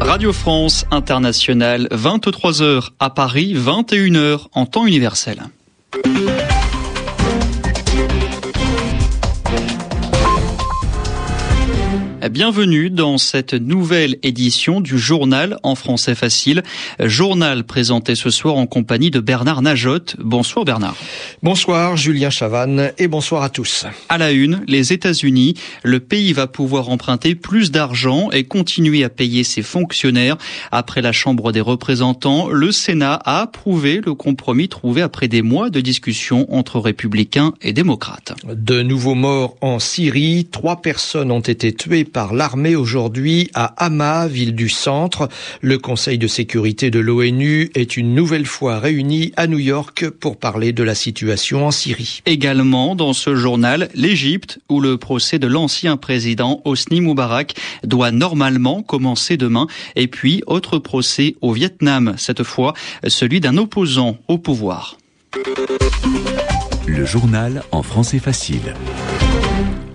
Radio France Internationale, 23h à Paris, 21h en temps universel. Bienvenue dans cette nouvelle édition du journal en français facile. Journal présenté ce soir en compagnie de Bernard Najotte. Bonsoir Bernard. Bonsoir Julien Chavanne et bonsoir à tous. À la une, les États-Unis, le pays va pouvoir emprunter plus d'argent et continuer à payer ses fonctionnaires. Après la Chambre des représentants, le Sénat a approuvé le compromis trouvé après des mois de discussion entre républicains et démocrates. De nouveaux morts en Syrie, trois personnes ont été tuées par l'armée aujourd'hui à Hama, ville du centre. Le Conseil de sécurité de l'ONU est une nouvelle fois réuni à New York pour parler de la situation en Syrie. Également dans ce journal, l'Égypte, où le procès de l'ancien président Hosni Moubarak doit normalement commencer demain. Et puis, autre procès au Vietnam, cette fois celui d'un opposant au pouvoir. Le journal en français facile.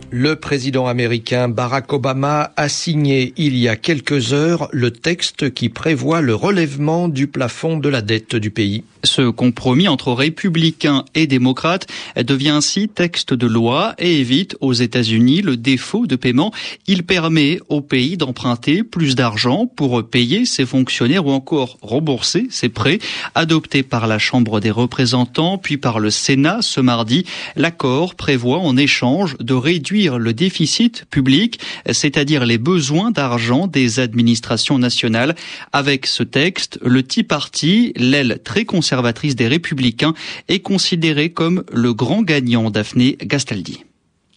Le président américain Barack Obama a signé il y a quelques heures le texte qui prévoit le relèvement du plafond de la dette du pays. Ce compromis entre républicains et démocrates devient ainsi texte de loi et évite aux États-Unis le défaut de paiement. Il permet au pays d'emprunter plus d'argent pour payer ses fonctionnaires ou encore rembourser ses prêts. Adopté par la Chambre des représentants puis par le Sénat ce mardi, l'accord prévoit en échange de réduire le déficit public, c'est-à-dire les besoins d'argent des administrations nationales. Avec ce texte, le Tea Party, l'aile très conservatrice des républicains, est considéré comme le grand gagnant Daphné Gastaldi.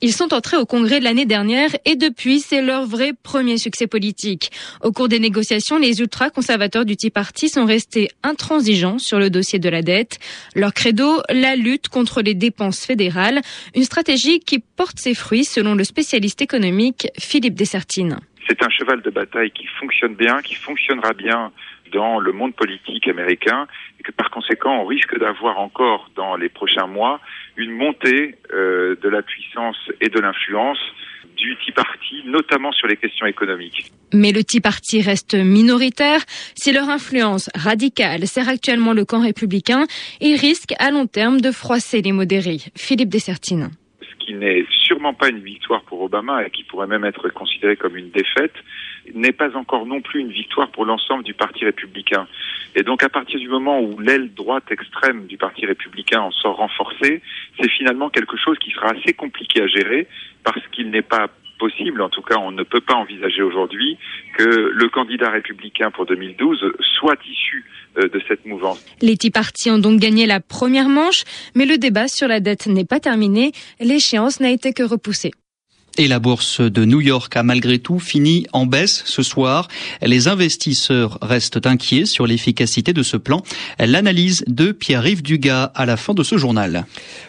Ils sont entrés au Congrès l'année dernière et depuis, c'est leur vrai premier succès politique. Au cours des négociations, les ultra-conservateurs du Tea Party sont restés intransigeants sur le dossier de la dette. Leur credo, la lutte contre les dépenses fédérales, une stratégie qui porte ses fruits selon le spécialiste économique Philippe Dessertine. C'est un cheval de bataille qui fonctionne bien, qui fonctionnera bien dans le monde politique américain et que par conséquent on risque d'avoir encore dans les prochains mois une montée euh, de la puissance et de l'influence du Tea Party, notamment sur les questions économiques. Mais le Tea Party reste minoritaire. Si leur influence radicale sert actuellement le camp républicain, ils risquent à long terme de froisser les modérés. Philippe Dessertine. Qui n'est sûrement pas une victoire pour Obama et qui pourrait même être considéré comme une défaite, n'est pas encore non plus une victoire pour l'ensemble du Parti républicain. Et donc à partir du moment où l'aile droite extrême du Parti républicain en sort renforcée, c'est finalement quelque chose qui sera assez compliqué à gérer parce qu'il n'est pas possible, en tout cas on ne peut pas envisager aujourd'hui que le candidat républicain pour 2012 soit issu euh, de cette mouvance. Les Tea Party ont donc gagné la première manche, mais le débat sur la dette n'est pas terminé, l'échéance n'a été que repoussée. Et la bourse de New York a malgré tout fini en baisse ce soir. Les investisseurs restent inquiets sur l'efficacité de ce plan. L'analyse de Pierre-Yves Dugas à la fin de ce journal.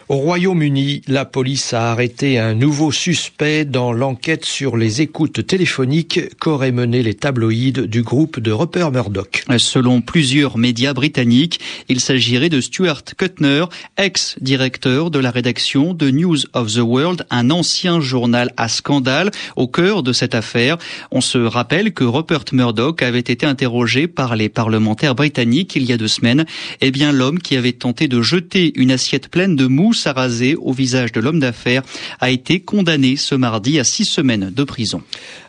Au Royaume-Uni, la police a arrêté un nouveau suspect dans l'enquête sur les écoutes téléphoniques qu'auraient mené les tabloïds du groupe de Rupert Murdoch. Selon plusieurs médias britanniques, il s'agirait de Stuart Kuttner, ex-directeur de la rédaction de News of the World, un ancien journal à scandale au cœur de cette affaire. On se rappelle que Rupert Murdoch avait été interrogé par les parlementaires britanniques il y a deux semaines. Eh bien, l'homme qui avait tenté de jeter une assiette pleine de mousse à raser au visage de l'homme d'affaires a été condamné ce mardi à six semaines de prison.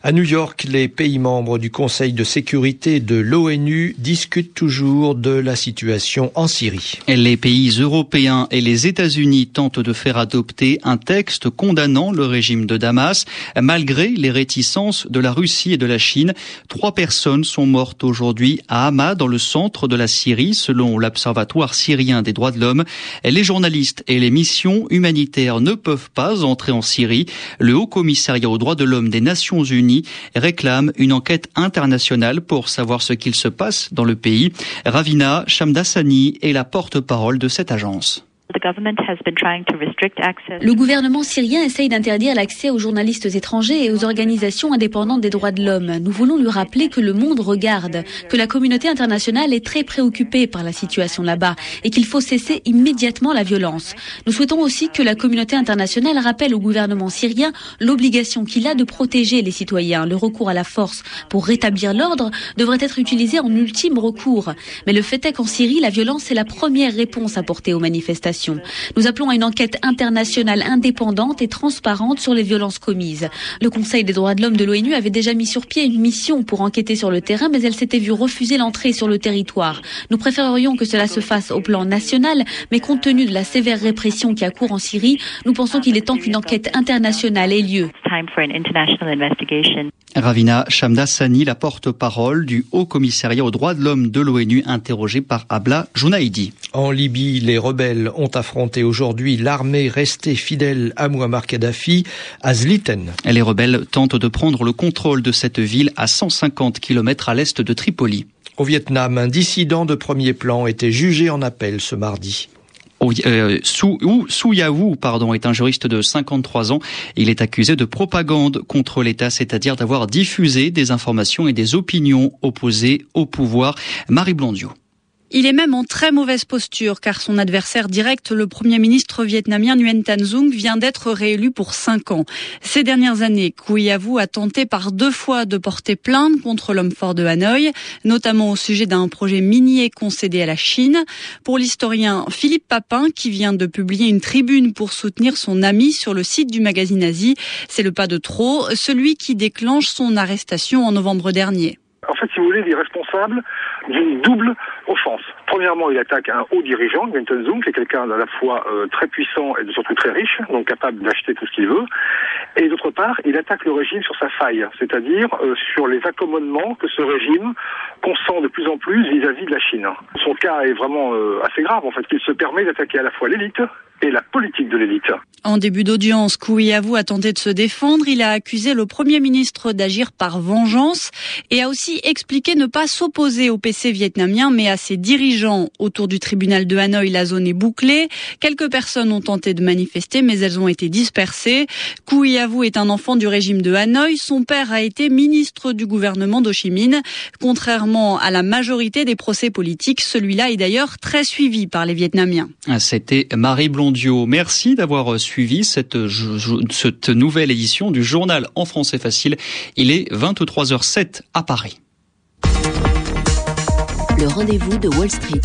À New York, les pays membres du Conseil de sécurité de l'ONU discutent toujours de la situation en Syrie. Les pays européens et les États-Unis tentent de faire adopter un texte condamnant le régime de Damas Malgré les réticences de la Russie et de la Chine, trois personnes sont mortes aujourd'hui à Hama, dans le centre de la Syrie, selon l'Observatoire syrien des droits de l'homme. Les journalistes et les missions humanitaires ne peuvent pas entrer en Syrie. Le Haut Commissariat aux droits de l'homme des Nations Unies réclame une enquête internationale pour savoir ce qu'il se passe dans le pays. Ravina Shamdasani est la porte-parole de cette agence. Le gouvernement syrien essaye d'interdire l'accès aux journalistes étrangers et aux organisations indépendantes des droits de l'homme. Nous voulons lui rappeler que le monde regarde, que la communauté internationale est très préoccupée par la situation là-bas et qu'il faut cesser immédiatement la violence. Nous souhaitons aussi que la communauté internationale rappelle au gouvernement syrien l'obligation qu'il a de protéger les citoyens. Le recours à la force pour rétablir l'ordre devrait être utilisé en ultime recours. Mais le fait est qu'en Syrie, la violence est la première réponse apportée aux manifestations. Nous appelons à une enquête internationale indépendante et transparente sur les violences commises. Le Conseil des droits de l'homme de l'ONU avait déjà mis sur pied une mission pour enquêter sur le terrain, mais elle s'était vue refuser l'entrée sur le territoire. Nous préférerions que cela se fasse au plan national, mais compte tenu de la sévère répression qui a cours en Syrie, nous pensons qu'il est temps qu'une enquête internationale ait lieu. Ravina Shamdasani, la porte-parole du Haut Commissariat aux droits de l'homme de l'ONU, interrogée par Abla Jounaidi. En Libye, les rebelles ont affronté aujourd'hui l'armée restée fidèle à Muammar Kadhafi à Zliten. Les rebelles tentent de prendre le contrôle de cette ville à 150 km à l'est de Tripoli. Au Vietnam, un dissident de premier plan était jugé en appel ce mardi. Euh, Su, Yawu pardon, est un juriste de 53 ans. Il est accusé de propagande contre l'État, c'est-à-dire d'avoir diffusé des informations et des opinions opposées au pouvoir. Marie Blondiot. Il est même en très mauvaise posture car son adversaire direct, le premier ministre vietnamien Nguyen Tan Dung, vient d'être réélu pour cinq ans. Ces dernières années, Kouyavu a tenté par deux fois de porter plainte contre l'homme fort de Hanoï, notamment au sujet d'un projet minier concédé à la Chine. Pour l'historien Philippe Papin, qui vient de publier une tribune pour soutenir son ami sur le site du magazine Asie, c'est le pas de trop, celui qui déclenche son arrestation en novembre dernier. En fait, si vous voulez, il est responsable d'une double offense. Premièrement, il attaque un haut dirigeant, Gwenton Zoom, qui est quelqu'un à la fois euh, très puissant et surtout très riche, donc capable d'acheter tout ce qu'il veut. Et d'autre part, il attaque le régime sur sa faille, c'est-à-dire euh, sur les accommodements que ce régime consent de plus en plus vis-à-vis de la Chine. Son cas est vraiment euh, assez grave, en fait, qu'il se permet d'attaquer à la fois l'élite et la politique de l'élite. En début d'audience, Kouiavou a tenté de se défendre. Il a accusé le Premier ministre d'agir par vengeance et a aussi expliqué ne pas s'opposer au PC vietnamien, mais à ses dirigeants. Autour du tribunal de Hanoï, la zone est bouclée. Quelques personnes ont tenté de manifester, mais elles ont été dispersées. Kouiavou est un enfant du régime de Hanoï. Son père a été ministre du gouvernement d'Ho Chi Minh. Contrairement à la majorité des procès politiques, celui-là est d'ailleurs très suivi par les Vietnamiens. C'était Marie Blondier Merci d'avoir suivi cette, cette nouvelle édition du journal en français facile. Il est 23h07 à Paris. Le rendez-vous de Wall Street.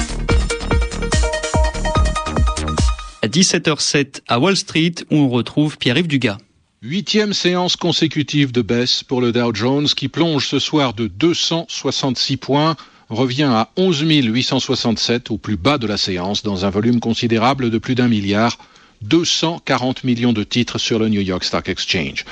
À 17h07 à Wall Street, où on retrouve Pierre-Yves Dugas. Huitième séance consécutive de baisse pour le Dow Jones qui plonge ce soir de 266 points revient à 11 867 au plus bas de la séance dans un volume considérable de plus d'un milliard, 240 millions de titres sur le New York Stock Exchange.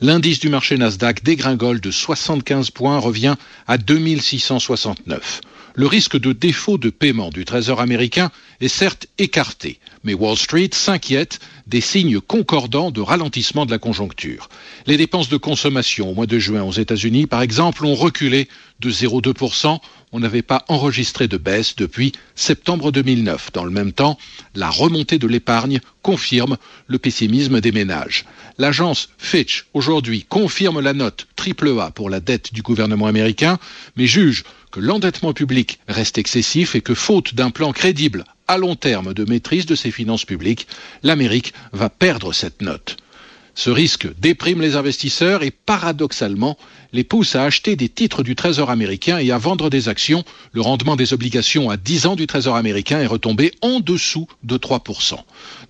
L'indice du marché Nasdaq dégringole de 75 points, revient à 2669. Le risque de défaut de paiement du Trésor américain est certes écarté, mais Wall Street s'inquiète des signes concordants de ralentissement de la conjoncture. Les dépenses de consommation au mois de juin aux États-Unis, par exemple, ont reculé de 0,2%. On n'avait pas enregistré de baisse depuis septembre 2009. Dans le même temps, la remontée de l'épargne confirme le pessimisme des ménages. L'agence Fitch, aujourd'hui, confirme la note AAA pour la dette du gouvernement américain, mais juge que l'endettement public reste excessif et que faute d'un plan crédible à long terme de maîtrise de ses finances publiques, l'Amérique va perdre cette note. Ce risque déprime les investisseurs et paradoxalement les pousse à acheter des titres du Trésor américain et à vendre des actions. Le rendement des obligations à 10 ans du Trésor américain est retombé en dessous de 3%.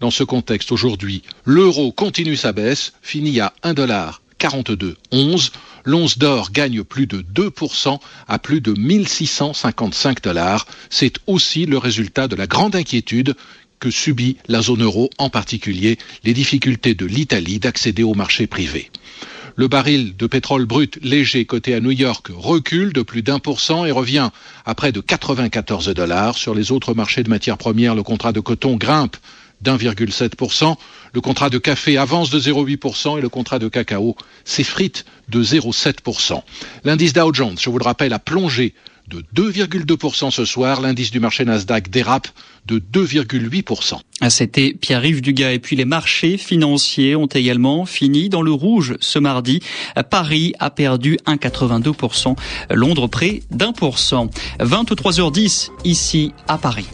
Dans ce contexte aujourd'hui, l'euro continue sa baisse, finit à 1,4211. L'once d'or gagne plus de 2% à plus de 1655 dollars. C'est aussi le résultat de la grande inquiétude que subit la zone euro, en particulier les difficultés de l'Italie d'accéder au marché privé. Le baril de pétrole brut léger coté à New York recule de plus d'un pour cent et revient à près de 94 dollars. Sur les autres marchés de matières premières, le contrat de coton grimpe d'1,7%, le contrat de café avance de 0,8% et le contrat de cacao s'effrite de 0,7%. L'indice Dow Jones, je vous le rappelle, a plongé de 2,2% ce soir. L'indice du marché Nasdaq dérape de 2,8%. Ah, c'était Pierre-Yves Dugas. Et puis les marchés financiers ont également fini dans le rouge ce mardi. Paris a perdu 1,82%. Londres près d'un pour cent. 23h10 ici à Paris.